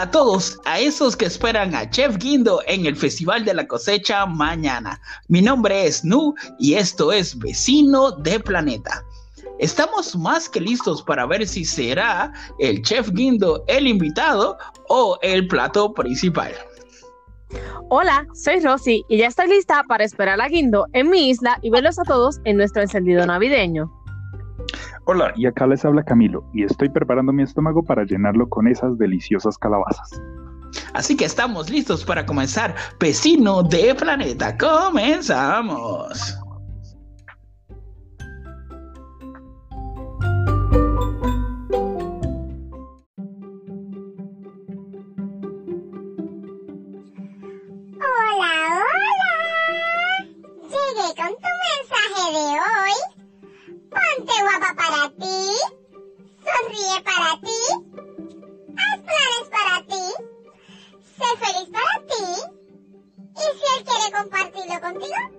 A todos, a esos que esperan a Chef Guindo en el Festival de la Cosecha mañana. Mi nombre es Nu y esto es Vecino de Planeta. Estamos más que listos para ver si será el Chef Guindo el invitado o el plato principal. Hola, soy Rosy y ya estoy lista para esperar a Guindo en mi isla y verlos a todos en nuestro encendido navideño. Y acá les habla Camilo y estoy preparando mi estómago para llenarlo con esas deliciosas calabazas. Así que estamos listos para comenzar Vecino de Planeta. Comenzamos. guapa para ti, sonríe para ti, haz planes para ti, sé feliz para ti. Y si él quiere compartirlo contigo,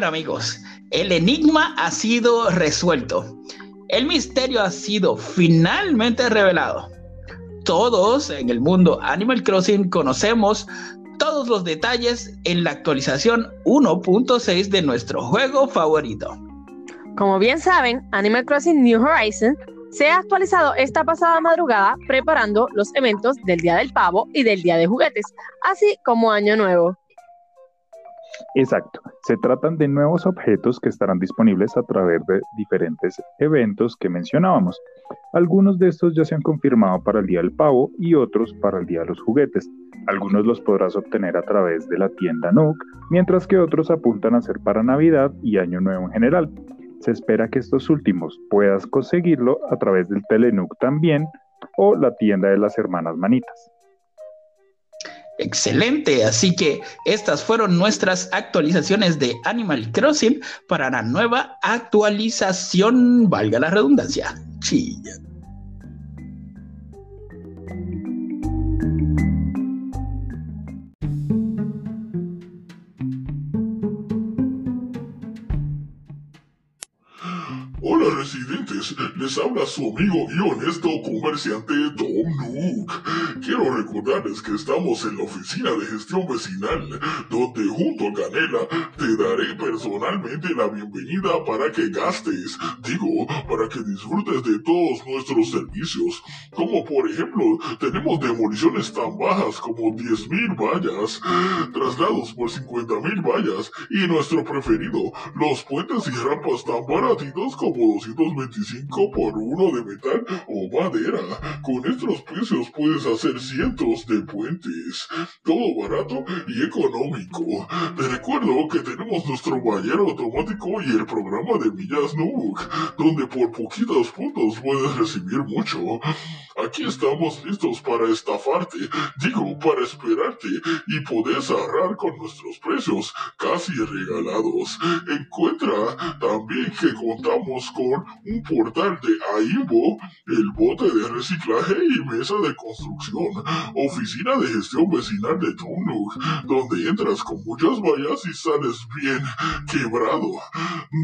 Bueno amigos, el enigma ha sido resuelto. El misterio ha sido finalmente revelado. Todos en el mundo Animal Crossing conocemos todos los detalles en la actualización 1.6 de nuestro juego favorito. Como bien saben, Animal Crossing New Horizons se ha actualizado esta pasada madrugada preparando los eventos del Día del Pavo y del Día de Juguetes, así como Año Nuevo. Exacto. Se tratan de nuevos objetos que estarán disponibles a través de diferentes eventos que mencionábamos. Algunos de estos ya se han confirmado para el Día del Pavo y otros para el Día de los Juguetes. Algunos los podrás obtener a través de la tienda Nook, mientras que otros apuntan a ser para Navidad y Año Nuevo en general. Se espera que estos últimos puedas conseguirlo a través del Telenook también o la tienda de las hermanas manitas. Excelente, así que estas fueron nuestras actualizaciones de Animal Crossing para la nueva actualización, valga la redundancia. Chilla. residentes, les habla su amigo y honesto comerciante Tom Nook. Quiero recordarles que estamos en la oficina de gestión vecinal, donde junto a Canela te daré personalmente la bienvenida para que gastes, digo, para que disfrutes de todos nuestros servicios, como por ejemplo, tenemos demoliciones tan bajas como 10.000 vallas, traslados por 50.000 vallas y nuestro preferido, los puentes y rampas tan baratitos como 225 por uno de metal o madera. Con estos precios puedes hacer cientos de puentes. Todo barato y económico. Te recuerdo que tenemos nuestro ballero automático y el programa de millas donde por poquitos puntos puedes recibir mucho. Aquí estamos listos para estafarte, digo, para esperarte y puedes ahorrar con nuestros precios casi regalados. Encuentra también que contamos con un portal de AIMBO, el bote de reciclaje y mesa de construcción, oficina de gestión vecinal de Tonuk, donde entras con muchas vallas y sales bien quebrado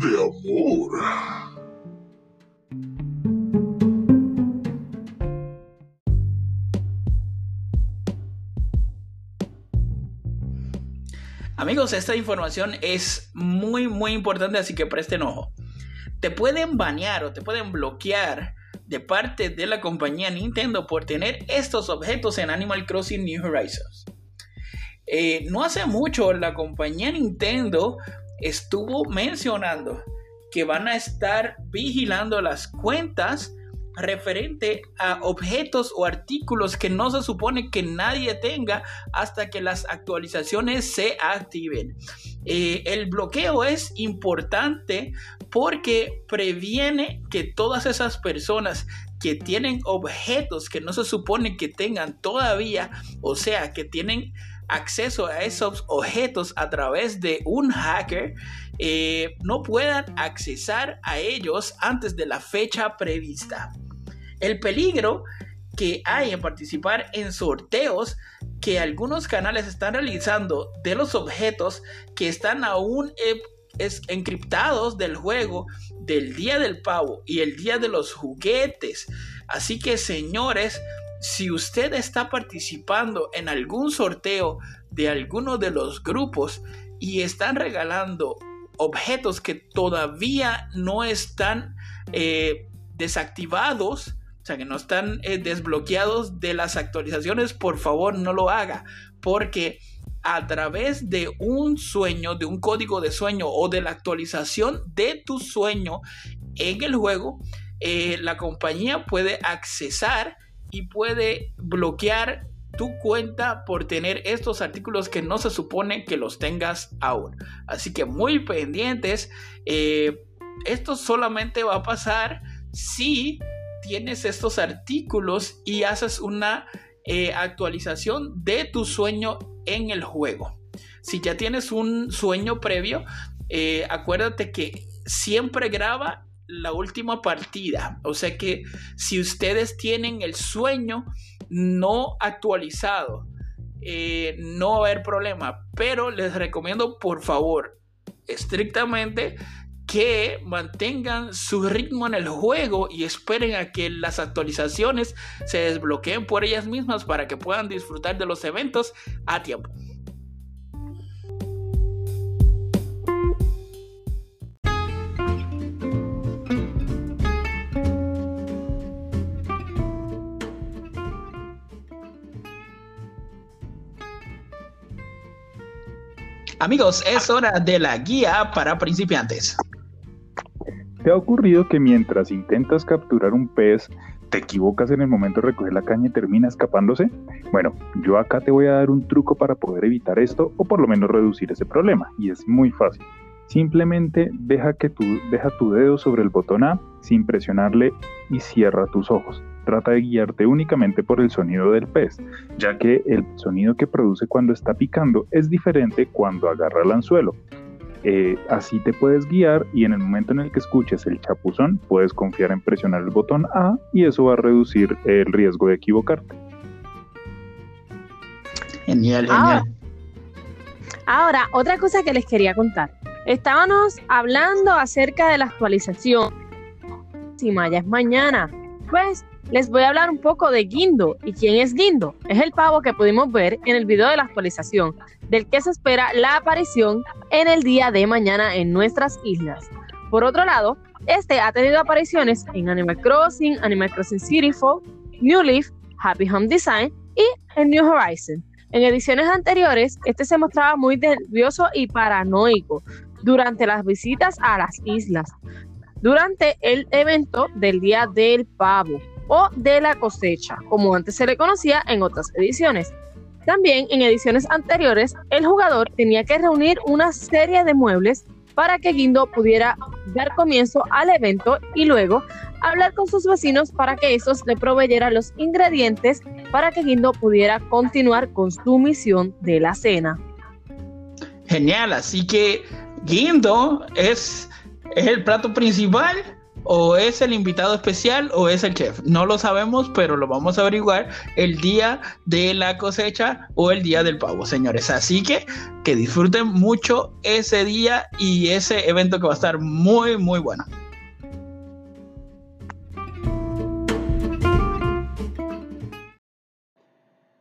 de amor. Amigos, esta información es muy muy importante, así que presten ojo te pueden banear o te pueden bloquear de parte de la compañía Nintendo por tener estos objetos en Animal Crossing New Horizons. Eh, no hace mucho la compañía Nintendo estuvo mencionando que van a estar vigilando las cuentas referente a objetos o artículos que no se supone que nadie tenga hasta que las actualizaciones se activen. Eh, el bloqueo es importante porque previene que todas esas personas que tienen objetos que no se supone que tengan todavía, o sea, que tienen acceso a esos objetos a través de un hacker, eh, no puedan accesar a ellos antes de la fecha prevista. El peligro que hay en participar en sorteos que algunos canales están realizando de los objetos que están aún eh, encriptados del juego del día del pavo y el día de los juguetes. Así que señores, si usted está participando en algún sorteo de alguno de los grupos y están regalando objetos que todavía no están eh, desactivados, o sea, que no están eh, desbloqueados de las actualizaciones, por favor no lo haga, porque a través de un sueño, de un código de sueño o de la actualización de tu sueño en el juego, eh, la compañía puede accesar y puede bloquear tu cuenta por tener estos artículos que no se supone que los tengas aún. Así que muy pendientes. Eh, esto solamente va a pasar si tienes estos artículos y haces una eh, actualización de tu sueño en el juego. Si ya tienes un sueño previo, eh, acuérdate que siempre graba la última partida. O sea que si ustedes tienen el sueño no actualizado, eh, no va a haber problema. Pero les recomiendo por favor estrictamente que mantengan su ritmo en el juego y esperen a que las actualizaciones se desbloqueen por ellas mismas para que puedan disfrutar de los eventos a tiempo. Amigos, es hora de la guía para principiantes. ¿Te ha ocurrido que mientras intentas capturar un pez, te equivocas en el momento de recoger la caña y termina escapándose? Bueno, yo acá te voy a dar un truco para poder evitar esto o por lo menos reducir ese problema y es muy fácil. Simplemente deja, que tu, deja tu dedo sobre el botón A sin presionarle y cierra tus ojos. Trata de guiarte únicamente por el sonido del pez, ya que el sonido que produce cuando está picando es diferente cuando agarra el anzuelo. Eh, así te puedes guiar y en el momento en el que escuches el chapuzón puedes confiar en presionar el botón A y eso va a reducir el riesgo de equivocarte. Genial, genial. Ahora, otra cosa que les quería contar. Estábamos hablando acerca de la actualización. Si Maya es mañana, pues les voy a hablar un poco de Guindo. ¿Y quién es Guindo? Es el pavo que pudimos ver en el video de la actualización, del que se espera la aparición en el día de mañana en nuestras islas. Por otro lado, este ha tenido apariciones en Animal Crossing, Animal Crossing City Folk, New Leaf, Happy Home Design y en New Horizon. En ediciones anteriores, este se mostraba muy nervioso y paranoico durante las visitas a las islas, durante el evento del Día del Pavo o de la cosecha, como antes se le conocía en otras ediciones. También en ediciones anteriores, el jugador tenía que reunir una serie de muebles para que Guindo pudiera dar comienzo al evento y luego hablar con sus vecinos para que estos le proveyeran los ingredientes para que Guindo pudiera continuar con su misión de la cena. Genial, así que Guindo es, es el plato principal o es el invitado especial o es el chef. No lo sabemos, pero lo vamos a averiguar el día de la cosecha o el día del pavo, señores. Así que que disfruten mucho ese día y ese evento que va a estar muy, muy bueno.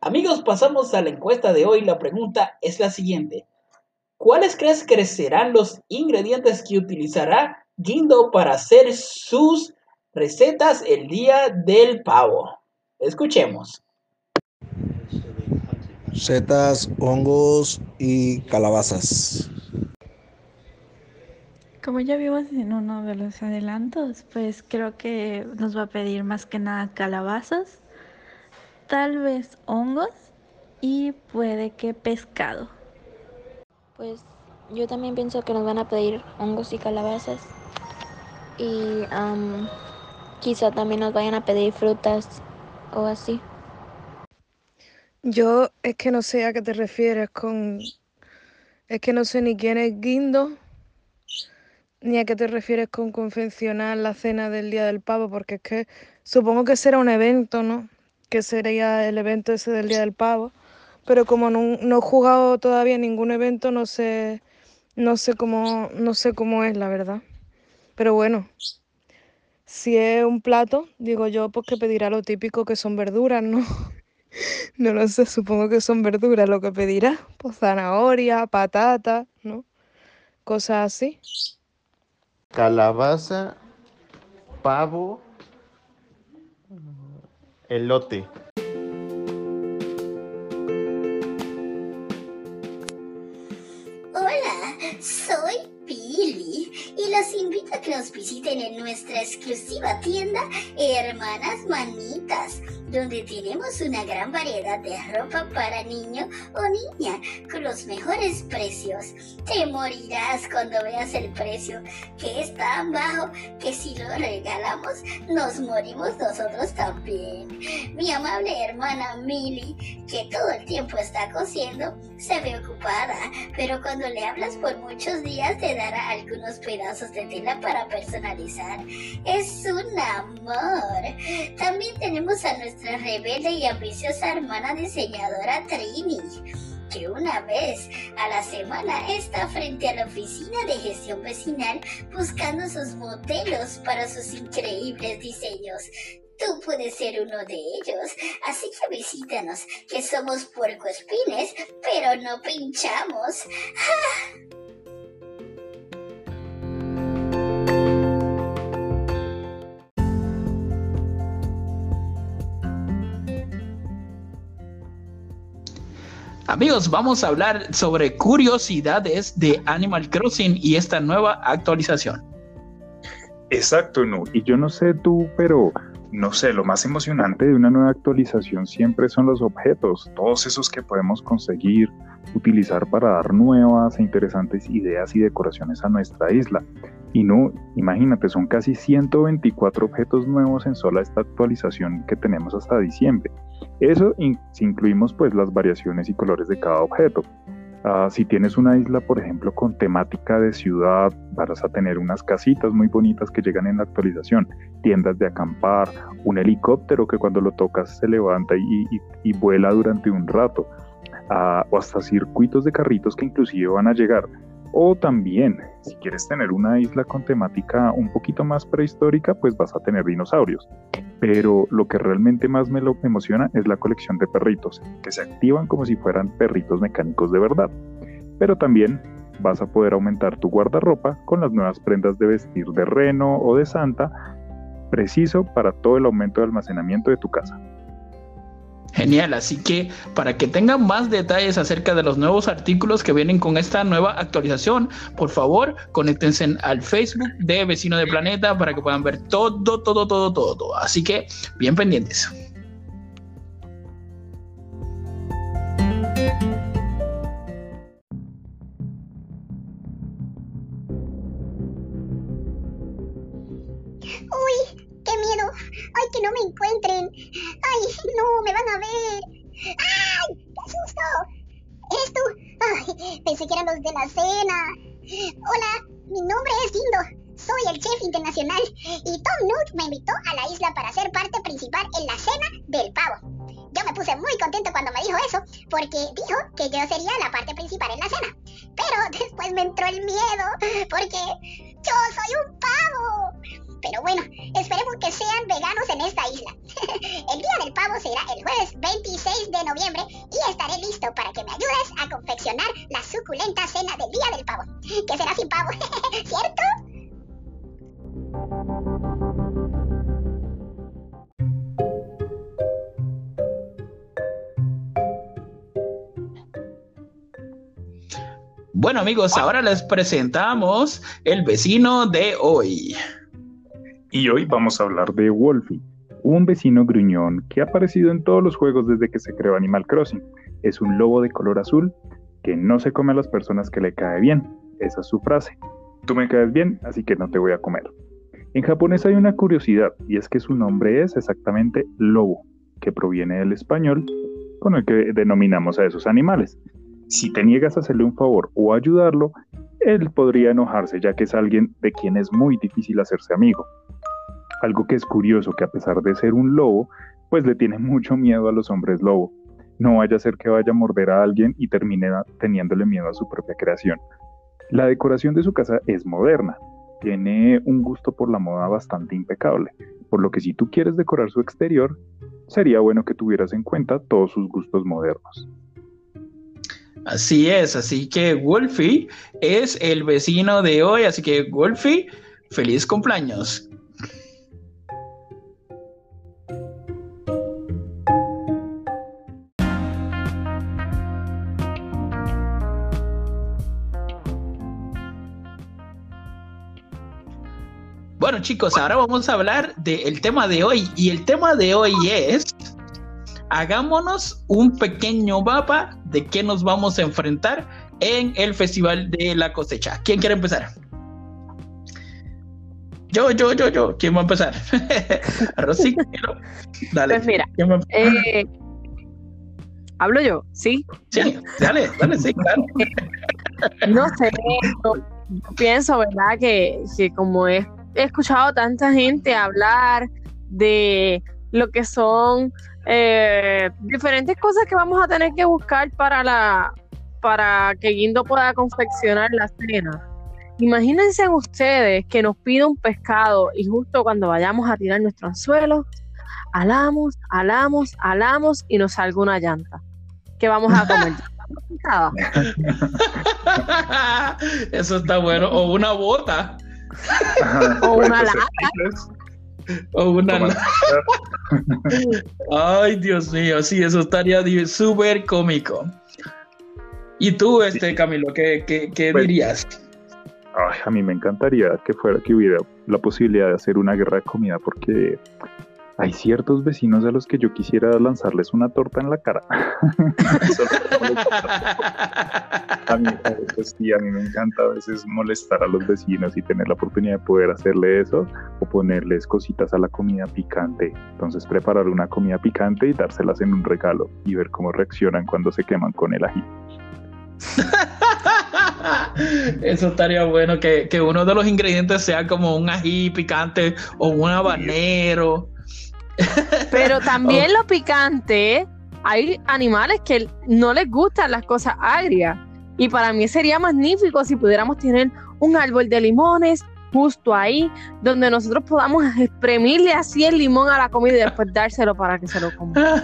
Amigos, pasamos a la encuesta de hoy. La pregunta es la siguiente. ¿Cuáles crees que serán los ingredientes que utilizará Guindo para hacer sus recetas el día del pavo. Escuchemos. Setas, hongos y calabazas. Como ya vimos en uno de los adelantos, pues creo que nos va a pedir más que nada calabazas, tal vez hongos y puede que pescado. Pues yo también pienso que nos van a pedir hongos y calabazas y quizá también nos vayan a pedir frutas o así. Yo es que no sé a qué te refieres con... Es que no sé ni quién es Guindo ni a qué te refieres con convencional la cena del Día del Pavo, porque es que supongo que será un evento, ¿no? Que sería el evento ese del Día del Pavo. Pero como no, no he jugado todavía ningún evento, no sé, no sé cómo, no sé cómo es, la verdad. Pero bueno, si es un plato, digo yo, pues que pedirá lo típico que son verduras, ¿no? No lo sé, supongo que son verduras lo que pedirá. Pues zanahoria, patata, ¿no? Cosas así. Calabaza, pavo, elote. Nos visiten en nuestra exclusiva tienda Hermanas Manitas donde tenemos una gran variedad de ropa para niño o niña con los mejores precios. Te morirás cuando veas el precio, que es tan bajo que si lo regalamos nos morimos nosotros también. Mi amable hermana Milly, que todo el tiempo está cosiendo, se ve ocupada, pero cuando le hablas por muchos días te dará algunos pedazos de tela para personalizar. Es un amor. También tenemos a nuestra rebelde y ambiciosa hermana diseñadora Trini, que una vez a la semana está frente a la oficina de gestión vecinal buscando sus modelos para sus increíbles diseños. Tú puedes ser uno de ellos, así que visítanos, que somos puercoespines, pero no pinchamos. Amigos, vamos a hablar sobre curiosidades de Animal Crossing y esta nueva actualización. Exacto, no. Y yo no sé tú, pero no sé, lo más emocionante de una nueva actualización siempre son los objetos, todos esos que podemos conseguir, utilizar para dar nuevas e interesantes ideas y decoraciones a nuestra isla. Y no, imagínate, son casi 124 objetos nuevos en sola esta actualización que tenemos hasta diciembre. Eso si incluimos pues las variaciones y colores de cada objeto. Ah, si tienes una isla, por ejemplo, con temática de ciudad, vas a tener unas casitas muy bonitas que llegan en la actualización, tiendas de acampar, un helicóptero que cuando lo tocas se levanta y, vuela durante un rato, ah, o hasta circuitos de carritos que inclusive van a llegar. O también, si quieres tener una isla con temática un poquito más prehistórica, pues vas a tener dinosaurios. Pero lo que realmente más me lo emociona es la colección de perritos, que se activan como si fueran perritos mecánicos de verdad. Pero también vas a poder aumentar tu guardarropa con las nuevas prendas de vestir de reno o de santa, preciso para todo el aumento de almacenamiento de tu casa. Genial, así que para que tengan más detalles acerca de los nuevos artículos que vienen con esta nueva actualización, por favor, conéctense al Facebook de Vecino de Planeta para que puedan ver todo, todo, todo, todo, todo. Así que bien pendientes. Bueno amigos, ahora les presentamos el vecino de hoy. Y hoy vamos a hablar de Wolfie, un vecino gruñón que ha aparecido en todos los juegos desde que se creó Animal Crossing. Es un lobo de color azul que no se come a las personas que le cae bien. Esa es su frase. Tú me caes bien, así que no te voy a comer. En japonés hay una curiosidad y es que su nombre es exactamente lobo, que proviene del español con el que denominamos a esos animales. Si te niegas a hacerle un favor o ayudarlo, él podría enojarse ya que es alguien de quien es muy difícil hacerse amigo. Algo que es curioso que a pesar de ser un lobo, pues le tiene mucho miedo a los hombres lobo. No vaya a ser que vaya a morder a alguien y termine teniéndole miedo a su propia creación. La decoración de su casa es moderna, tiene un gusto por la moda bastante impecable, por lo que si tú quieres decorar su exterior, sería bueno que tuvieras en cuenta todos sus gustos modernos. Así es, así que Wolfie es el vecino de hoy, así que Wolfie, feliz cumpleaños. Bueno chicos, ahora vamos a hablar del tema de hoy y el tema de hoy es hagámonos un pequeño mapa de qué nos vamos a enfrentar en el Festival de la Cosecha. ¿Quién quiere empezar? Yo, yo, yo, yo. ¿Quién va a empezar? Rosy, dale. Pues mira, eh, hablo yo, ¿sí? Sí, dale, dale, sí, claro. no sé, pienso, ¿verdad? Que, que como he escuchado tanta gente hablar de lo que son eh, diferentes cosas que vamos a tener que buscar para la para que Guindo pueda confeccionar la cena. Imagínense ustedes que nos pide un pescado y justo cuando vayamos a tirar nuestro anzuelo, alamos, alamos, alamos y nos salga una llanta. ¿Qué vamos a comer? Eso está bueno. O una bota. o una lata. O una Ay, Dios mío, sí, eso estaría súper cómico. ¿Y tú, este Camilo, qué, qué, pues, dirías? a mí me encantaría que fuera que hubiera la posibilidad de hacer una guerra de comida porque hay ciertos vecinos a los que yo quisiera lanzarles una torta en la cara. a, mí, pues sí, a mí me encanta a veces molestar a los vecinos y tener la oportunidad de poder hacerle eso o ponerles cositas a la comida picante. Entonces preparar una comida picante y dárselas en un regalo y ver cómo reaccionan cuando se queman con el ají. Eso estaría bueno que, que, uno de los ingredientes sea como un ají picante o un habanero pero también lo picante, hay animales que no les gustan las cosas agrias. Y para mí sería magnífico si pudiéramos tener un árbol de limones justo ahí, donde nosotros podamos exprimirle así el limón a la comida y después dárselo para que se lo coma.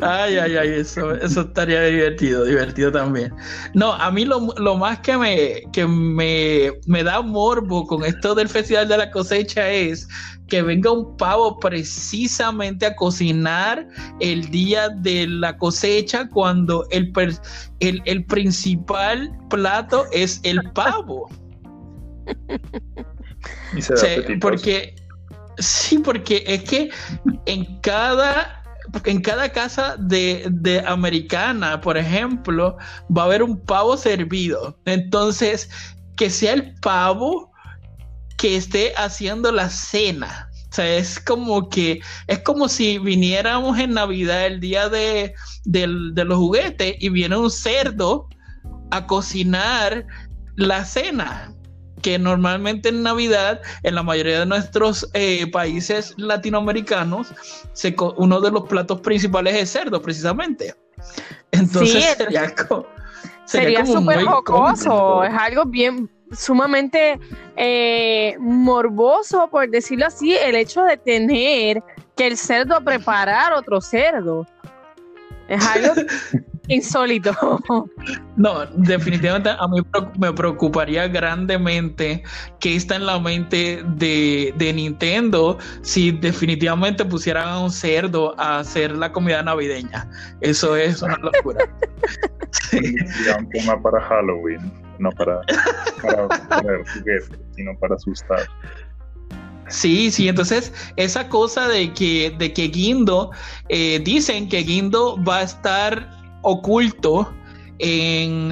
ay, ay, ay, eso, eso estaría divertido, divertido también. No, a mí lo, más que me, que me, me da morbo con esto del Festival de la Cosecha es que venga un pavo precisamente a cocinar el día de la cosecha cuando el, el, principal plato es el pavo. porque sí, porque es que en cada en cada casa de, de, americana, por ejemplo, va a haber un pavo servido. Entonces, que sea el pavo que esté haciendo la cena. O sea, es como que, es como si viniéramos en Navidad el día de, los juguetes y viene un cerdo a cocinar la cena que normalmente en Navidad, en la mayoría de nuestros eh, países latinoamericanos, uno de los platos principales es cerdo, precisamente. Entonces sería, sería súper jocoso, es algo bien sumamente eh, morboso, por decirlo así, el hecho de tener que el cerdo preparar otro cerdo. Es algo insólito. No, definitivamente a mí me preocuparía grandemente que está en la mente de, de, Nintendo si definitivamente pusieran a un cerdo a hacer la comida navideña. Eso es una locura. sí. un tema para Halloween no para, para sino para asustar. Sí, sí, entonces esa cosa de que, de que Guindo, eh, dicen que Guindo va a estar oculto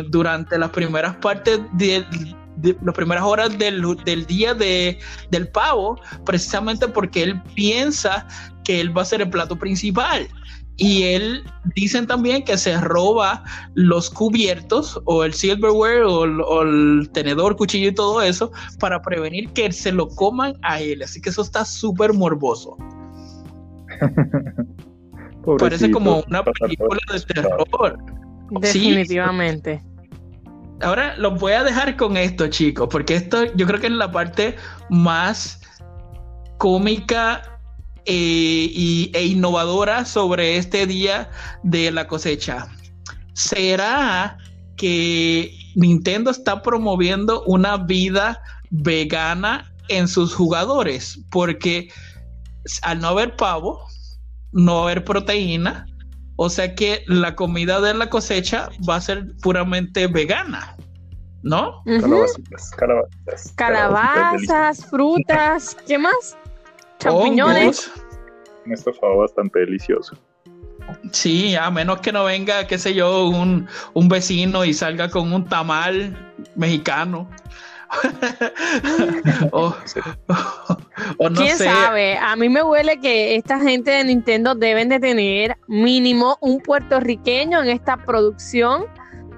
durante las primeras partes de, las primeras horas del, del día de, del pavo, precisamente porque él piensa que él va a ser el plato principal Y él dicen también que se roba los cubiertos o el silverware o o el tenedor, cuchillo y todo eso para prevenir que se lo coman a él. Así que eso está súper morboso. Parece como una película de terror. Definitivamente. Ahora los voy a dejar con esto, chicos, porque esto yo creo que es la parte más cómica eh, y, e innovadora sobre este día de la cosecha. ¿Será que Nintendo está promoviendo una vida vegana en sus jugadores? Porque al no haber pavo, no haber proteína, o sea que la comida de la cosecha va a ser puramente vegana, ¿no? Calabazas, calabazas. Calabazas, frutas, ¿qué más? Champiñones. Un estofado bastante delicioso. Sí, a menos que no venga, qué sé yo, un, un vecino y salga con un tamal mexicano. o, o, no ¿Quién sé. sabe? A mí me huele que esta gente de Nintendo deben de tener mínimo un puertorriqueño en esta producción,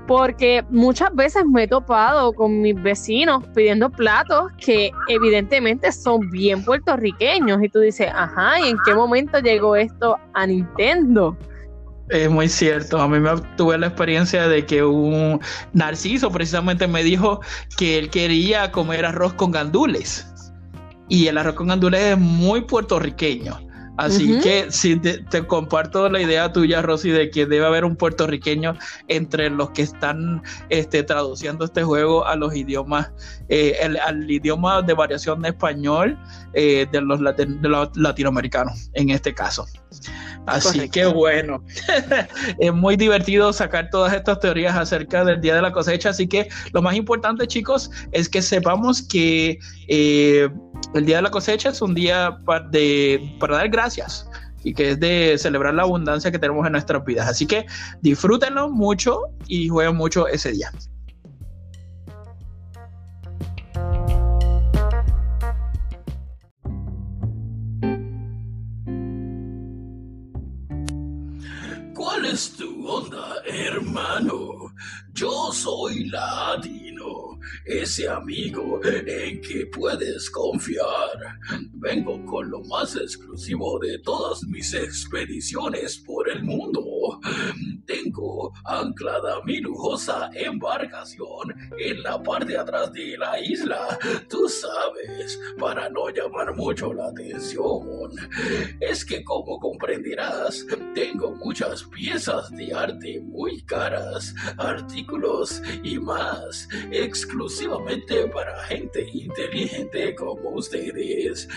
porque muchas veces me he topado con mis vecinos pidiendo platos que evidentemente son bien puertorriqueños y tú dices, ajá, ¿y en qué momento llegó esto a Nintendo? Es muy cierto. A mí me tuve la experiencia de que un Narciso precisamente me dijo que él quería comer arroz con gandules. Y el arroz con gandules es muy puertorriqueño. Así que sí, te, te comparto la idea tuya, Rosy, de que debe haber un puertorriqueño entre los que están este, traduciendo este juego a los idiomas, eh, el- al idioma de variación de español eh, de, los latin- de los latinoamericanos, en este caso. Así Correcto. que bueno, es muy divertido sacar todas estas teorías acerca del día de la cosecha. Así que lo más importante, chicos, es que sepamos que eh, el día de la cosecha es un día pa- de, para dar gracias y que es de celebrar la abundancia que tenemos en nuestras vidas. Así que disfrútenlo mucho y jueguen mucho ese día. Onda, hermano? Yo soy Latino, ese amigo en que puedes confiar. Vengo con lo más exclusivo de todas mis expediciones por el mundo. Tengo anclada mi lujosa embarcación en la parte atrás de la isla. Tú sabes, para no llamar mucho la atención. Es que como comprenderás, tengo muchas piezas de arte muy caras, artículos y más, exclusivamente para gente inteligente como ustedes.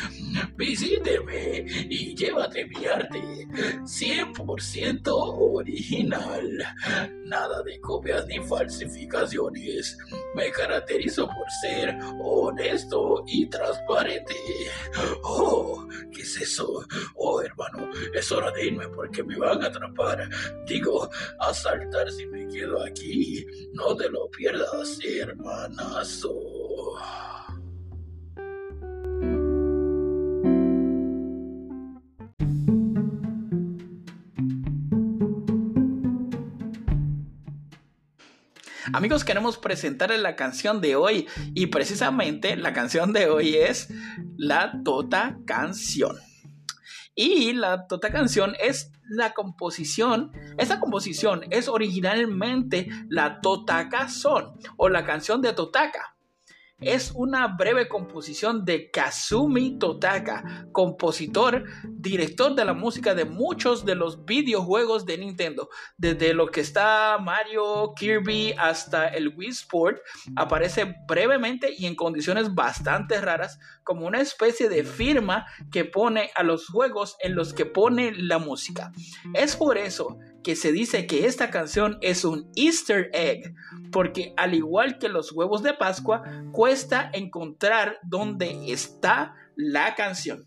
Visíteme y llévate mi arte 100% original. Nada de copias ni falsificaciones. Me caracterizo por ser honesto y transparente. Oh, ¿qué es eso? Oh, hermano, es hora de irme porque me van a atrapar. Digo, asaltar si me quedo aquí. No te lo pierdas, Amigos, queremos presentarles la canción de hoy y precisamente la canción de hoy es La Tota Canción. Y la Tota Canción es la composición, esa composición es originalmente la Totaka Son o la canción de Totaka. Es una breve composición de Kazumi Totaka, compositor, director de la música de muchos de los videojuegos de Nintendo. Desde lo que está Mario, Kirby hasta el Wii Sport, aparece brevemente y en condiciones bastante raras como una especie de firma que pone a los juegos en los que pone la música. Es por eso que se dice que esta canción es un easter egg, porque al igual que los huevos de Pascua, cuesta encontrar dónde está la canción.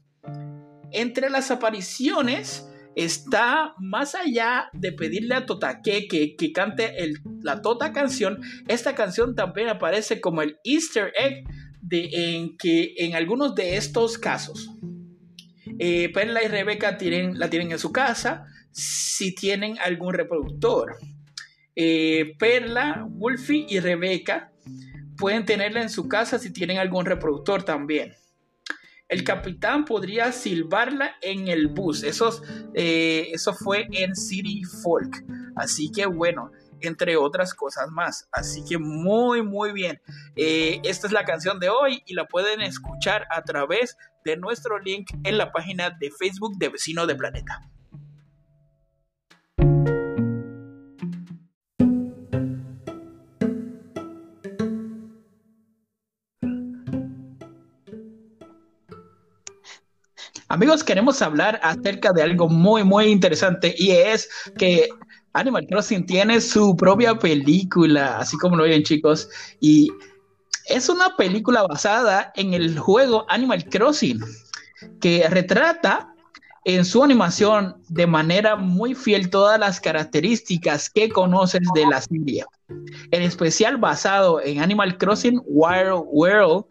Entre las apariciones está más allá de pedirle a Totake que, que cante la Tota canción, esta canción también aparece como el easter egg en que en algunos de estos casos, eh, Perla y Rebeca la tienen en su casa, si tienen algún reproductor. Eh, Perla, Wolfie y Rebeca pueden tenerla en su casa si tienen algún reproductor también. El capitán podría silbarla en el bus. Eso, eh, eso fue en City Folk. Así que bueno, entre otras cosas más. Así que muy, muy bien. Eh, esta es la canción de hoy y la pueden escuchar a través de nuestro link en la página de Facebook de Vecino de Planeta. Amigos, queremos hablar acerca de algo muy, muy interesante y es que Animal Crossing tiene su propia película, así como lo oyen chicos, y es una película basada en el juego Animal Crossing, que retrata en su animación de manera muy fiel todas las características que conoces de la serie. En especial basado en Animal Crossing Wild World,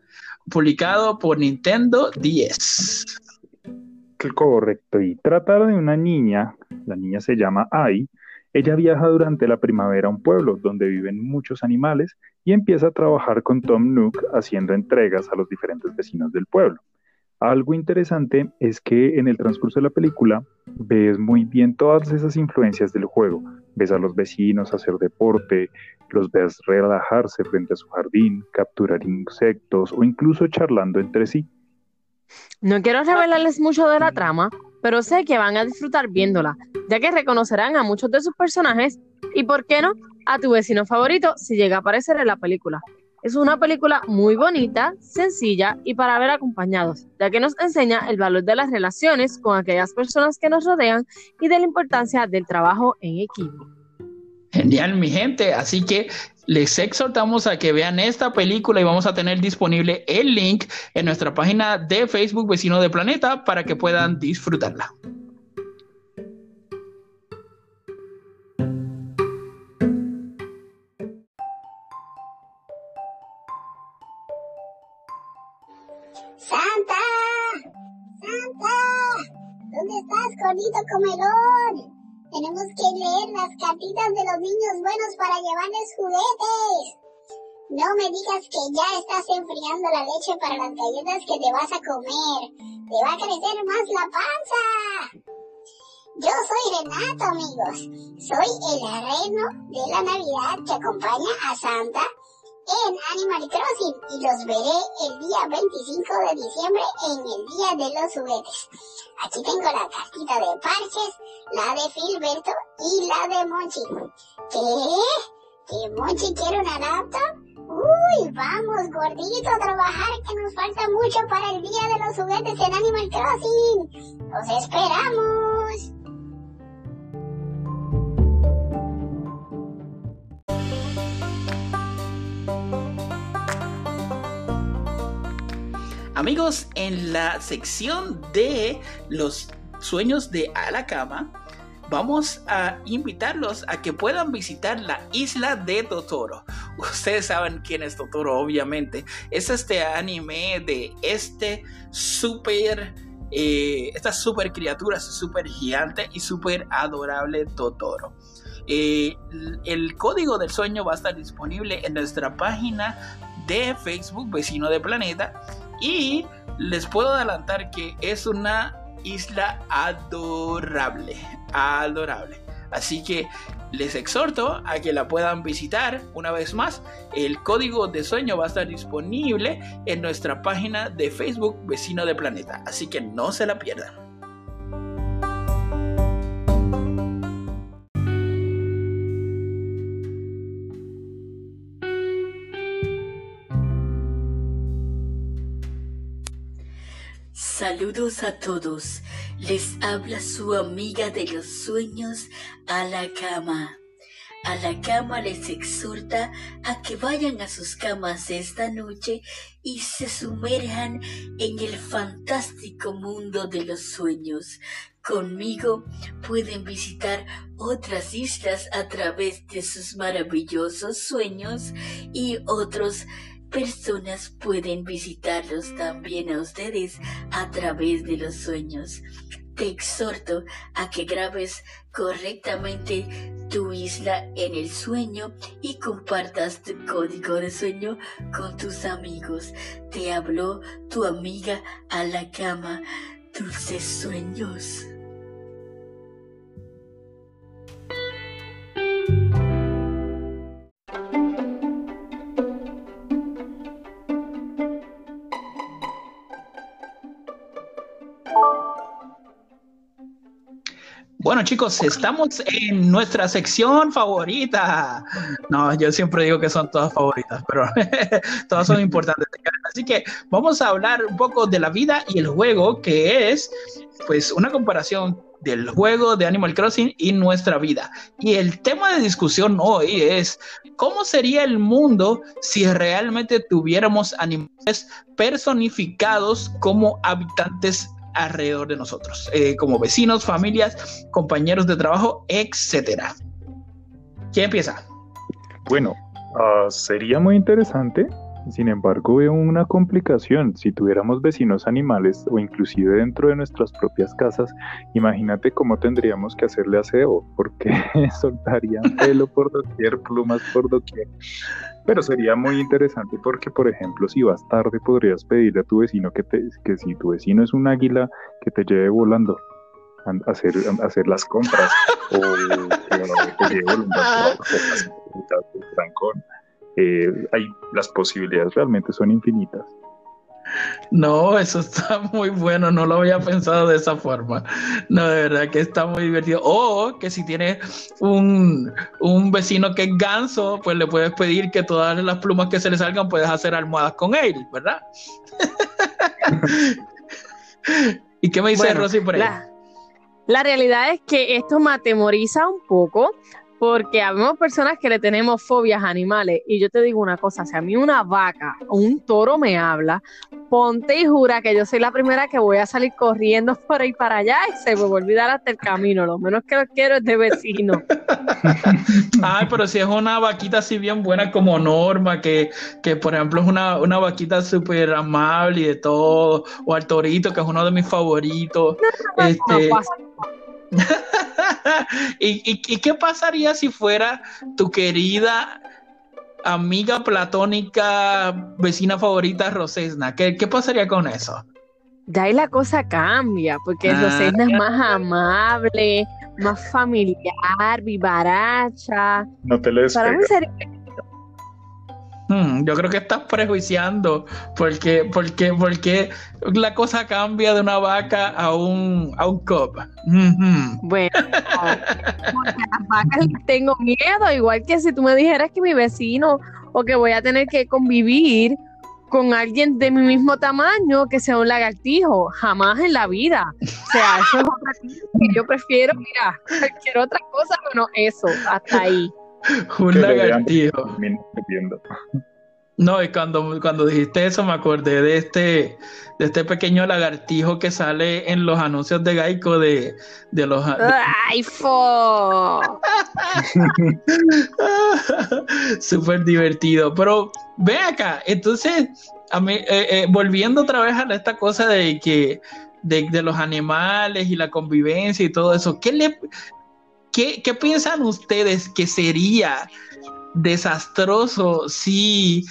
publicado por Nintendo 10. Correcto, y tratar de una niña, la niña se llama Ai, ella viaja durante la primavera a un pueblo donde viven muchos animales y empieza a trabajar con Tom Nook haciendo entregas a los diferentes vecinos del pueblo. Algo interesante es que en el transcurso de la película ves muy bien todas esas influencias del juego. Ves a los vecinos hacer deporte, los ves relajarse frente a su jardín, capturar insectos o incluso charlando entre sí. No quiero revelarles mucho de la trama, pero sé que van a disfrutar viéndola, ya que reconocerán a muchos de sus personajes y, ¿por qué no?, a tu vecino favorito si llega a aparecer en la película. Es una película muy bonita, sencilla y para ver acompañados, ya que nos enseña el valor de las relaciones con aquellas personas que nos rodean y de la importancia del trabajo en equipo. Genial, mi gente. Así que les exhortamos a que vean esta película y vamos a tener disponible el link en nuestra página de Facebook Vecino de Planeta para que puedan disfrutarla. ¿Dónde estás, gordito comelón? Tenemos que leer las cartitas de los niños buenos para llevarles juguetes. No me digas que ya estás enfriando la leche para las galletas que te vas a comer. Te va a crecer más la panza. Yo soy Renato, amigos. Soy el arreno de la Navidad que acompaña a Santa en Animal Crossing y los veré el día 25 de diciembre en el Día de los Juguetes. Aquí tengo la cartita de Parches, la de Filberto y la de Monchi. ¿Qué? ¿Que Monchi quiere una laptop? Uy, vamos gordito a trabajar que nos falta mucho para el Día de los Juguetes en Animal Crossing. Los esperamos. Amigos, en la sección de los sueños de a la cama, vamos a invitarlos a que puedan visitar la isla de Totoro. Ustedes saben quién es Totoro, obviamente. Es este anime de este super, eh, esta super criatura, super gigante y super adorable Totoro. Eh, el código del sueño va a estar disponible en nuestra página de Facebook Vecino de Planeta y les puedo adelantar que es una isla adorable, adorable. Así que les exhorto a que la puedan visitar una vez más. El código de sueño va a estar disponible en nuestra página de Facebook Vecino de Planeta. Así que no se la pierdan. Saludos a todos. Les habla su amiga de los sueños a la cama. A la cama les exhorta a que vayan a sus camas esta noche y se sumerjan en el fantástico mundo de los sueños. Conmigo pueden visitar otras islas a través de sus maravillosos sueños y otros personas pueden visitarlos también a ustedes a través de los sueños. te exhorto a que grabes correctamente tu isla en el sueño y compartas tu código de sueño con tus amigos. Te habló tu amiga a la cama. Dulces sueños. Bueno, chicos, estamos en nuestra sección favorita. No, yo siempre digo que son todas favoritas, pero todas son importantes. Así que vamos a hablar un poco de la vida y el juego, que es pues una comparación del juego de Animal Crossing y nuestra vida. Y el tema de discusión hoy es cómo sería el mundo si realmente tuviéramos animales personificados como habitantes alrededor de nosotros, eh, como vecinos, familias, compañeros de trabajo, etcétera. ¿Quién empieza? Bueno, uh, sería muy interesante. Sin embargo, veo una complicación. Si tuviéramos vecinos animales o inclusive dentro de nuestras propias casas, imagínate cómo tendríamos que hacerle aseo, porque soltarían pelo por doquier, plumas por doquier. Pero sería muy interesante porque, por ejemplo, si vas tarde, podrías pedirle a tu vecino que, te, que si tu vecino es un águila, que te lleve volando a hacer, a hacer las compras o que te lleve volando a hacer las trancón. Eh, hay, las posibilidades realmente son infinitas. No, eso está muy bueno, no lo había pensado de esa forma. No, de verdad que está muy divertido. O que si tienes un, un vecino que es ganso, pues le puedes pedir que todas las plumas que se le salgan puedes hacer almohadas con él, ¿verdad? ¿Y qué me dice Bueno, Rosy por ahí? La, la realidad es que esto me atemoriza un poco porque habemos personas que le tenemos fobias a animales y yo te digo una cosa, si a mí una vaca o un toro me habla, ponte y jura que yo soy la primera que voy a salir corriendo por ahí para allá y se me va a olvidar hasta el camino, lo menos que lo quiero es de vecino. Ay, pero si es una vaquita así bien buena como Norma, que, que por ejemplo es una, una vaquita súper amable y de todo, o al torito, que es uno de mis favoritos. este, pasa. ¿Y, y, y qué pasaría si fuera tu querida amiga platónica, vecina favorita, Rosesna? ¿Qué, qué pasaría con eso? De ahí la cosa cambia, porque Ah. Rosenda es más amable, más familiar, vivaracha. No te le Para mí sería Hmm, yo creo que estás prejuiciando porque, porque, porque la cosa cambia de una vaca a un, a un cub. Ujú. Bueno, porque a las vacas les tengo miedo, igual que si tú me dijeras que mi vecino o que voy a tener que convivir con alguien de mi mismo tamaño que sea un lagartijo, jamás en la vida. O sea, eso es que yo prefiero, mira, cualquier otra cosa, bueno, eso, hasta ahí. Un lagartijo. No, y cuando, cuando dijiste eso me acordé de este, de este pequeño lagartijo que sale en los anuncios de Geico de, de los... ¡Ay, fo! Súper divertido. Pero ve acá, entonces, a mí, eh, eh, volviendo otra vez a esta cosa de que de, de los animales y la convivencia y todo eso, ¿qué, le, qué, qué piensan ustedes que sería desastroso si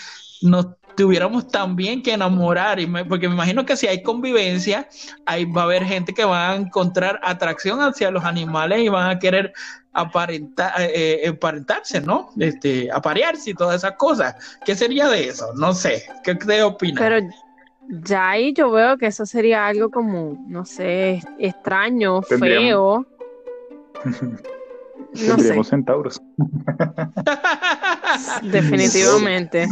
nos tuviéramos también que enamorar? Y me- porque me imagino que si hay convivencia, ahí va a haber gente que va a encontrar atracción hacia los animales y van a querer aparentar, eh, eh, aparentarse, ¿no? Este, aparearse y todas esas cosas. ¿Qué sería de eso? No sé. ¿Qué te opinas? Pero ya ahí yo veo que eso sería algo como, no sé, extraño, Tendríamos- feo. No sé, centauros. definitivamente.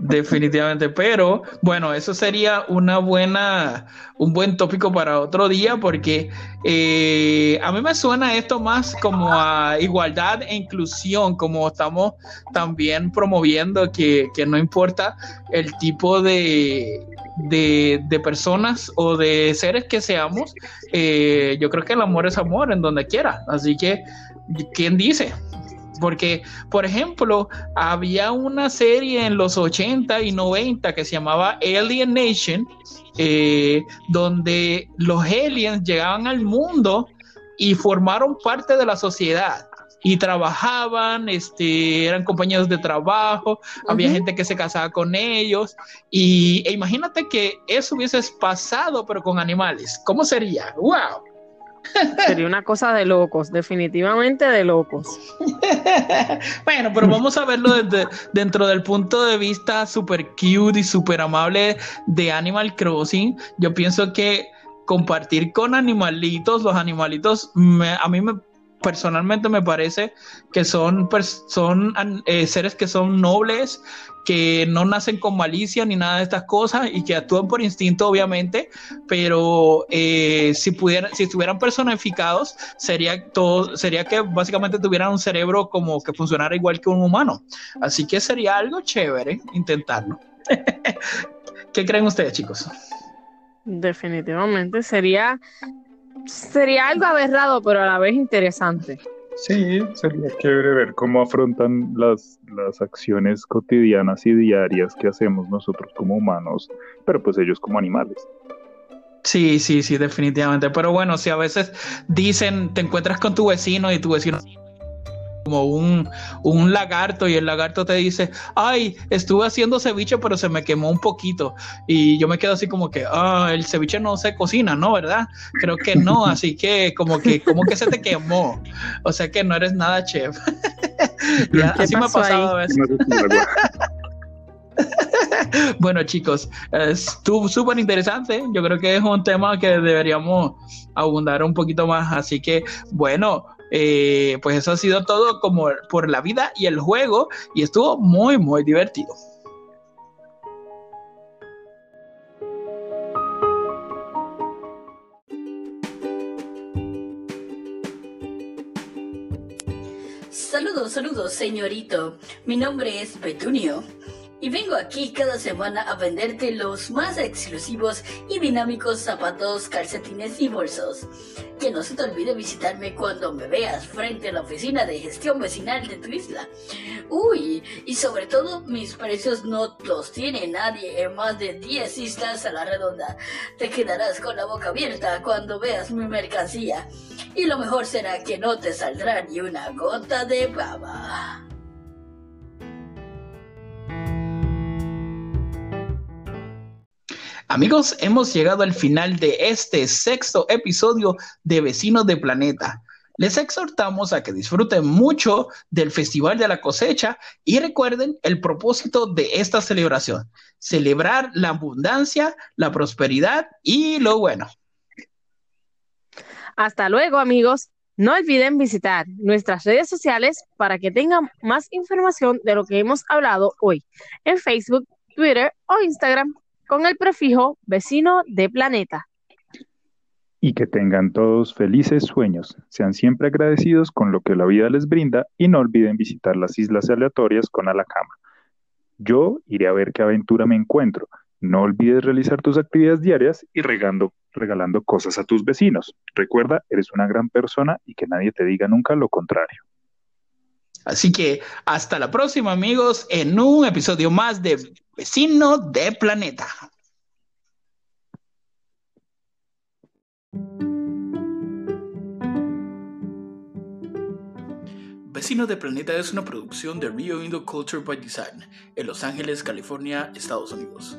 Definitivamente, pero bueno, eso sería una buena, un buen tópico para otro día porque eh, a mí me suena esto más como a igualdad e inclusión, como estamos también promoviendo que, que no importa el tipo de, de, de personas o de seres que seamos, eh, yo creo que el amor es amor en donde quiera, así que, ¿quién dice? porque, por ejemplo, había una serie en los 80 y 90 que se llamaba Alien Nation, eh, donde los aliens llegaban al mundo y formaron parte de la sociedad y trabajaban, este, eran compañeros de trabajo, había gente que se casaba con ellos y e imagínate que eso hubiese pasado pero con animales, ¿cómo sería? ¡Wow! Sería una cosa de locos, definitivamente de locos. bueno, pero vamos a verlo desde, dentro del punto de vista super cute y super amable de Animal Crossing. Yo pienso que compartir con animalitos, los animalitos, a mí me personalmente me parece que son, son eh, seres que son nobles, que no nacen con malicia ni nada de estas cosas y que actúan por instinto, obviamente, pero eh, si pudieran, si estuvieran personificados, sería todo, sería que básicamente tuvieran un cerebro como que funcionara igual que un humano. Así que sería algo chévere intentarlo. ¿Qué creen ustedes, chicos? Definitivamente sería sería algo aberrado, pero a la vez interesante. Sí, sería chévere ver cómo afrontan las, las acciones cotidianas y diarias que hacemos nosotros como humanos, pero pues ellos como animales. Sí, sí, sí, definitivamente. Pero bueno, si a veces dicen, te encuentras con tu vecino y tu vecino como un, un, lagarto y el lagarto te dice, ay, estuve haciendo ceviche pero se me quemó un poquito y yo me quedo así como que, ah, el ceviche no se cocina, ¿no? ¿Verdad? Creo que no, así que como que, como que se te quemó, o sea que no eres nada chef. así me ha pasado a veces. bueno chicos, estuvo súper interesante. Yo creo que es un tema que deberíamos abundar un poquito más. Así que bueno, eh, pues eso ha sido todo como por la vida y el juego y estuvo muy, muy divertido. Saludos, saludos, señorito. Mi nombre es Petunio y vengo aquí cada semana a venderte los más exclusivos y dinámicos zapatos, calcetines y bolsos. Que no se te olvide visitarme cuando me veas frente a la oficina de gestión vecinal de tu isla. Uy, y sobre todo mis precios no los tiene nadie en más de 10 islas a la redonda. Te quedarás con la boca abierta cuando veas mi mercancía. Y lo mejor será que no te saldrá ni una gota de baba. Amigos, hemos llegado al final de este sexto episodio de Vecinos de Planeta. Les exhortamos a que disfruten mucho del Festival de la Cosecha y recuerden el propósito de esta celebración, celebrar la abundancia, la prosperidad y lo bueno. Hasta luego amigos. No olviden visitar nuestras redes sociales para que tengan más información de lo que hemos hablado hoy en Facebook, Twitter o Instagram con el prefijo vecino de planeta. Y que tengan todos felices sueños, sean siempre agradecidos con lo que la vida les brinda y no olviden visitar las islas aleatorias con Alacama. Yo iré a ver qué aventura me encuentro. No olvides realizar tus actividades diarias y regalando cosas a tus vecinos. Recuerda, eres una gran persona y que nadie te diga nunca lo contrario. Así que hasta la próxima amigos en un episodio más de Vecino de Planeta. Vecino de Planeta es una producción de Rio Indo Culture by Design en Los Ángeles, California, Estados Unidos.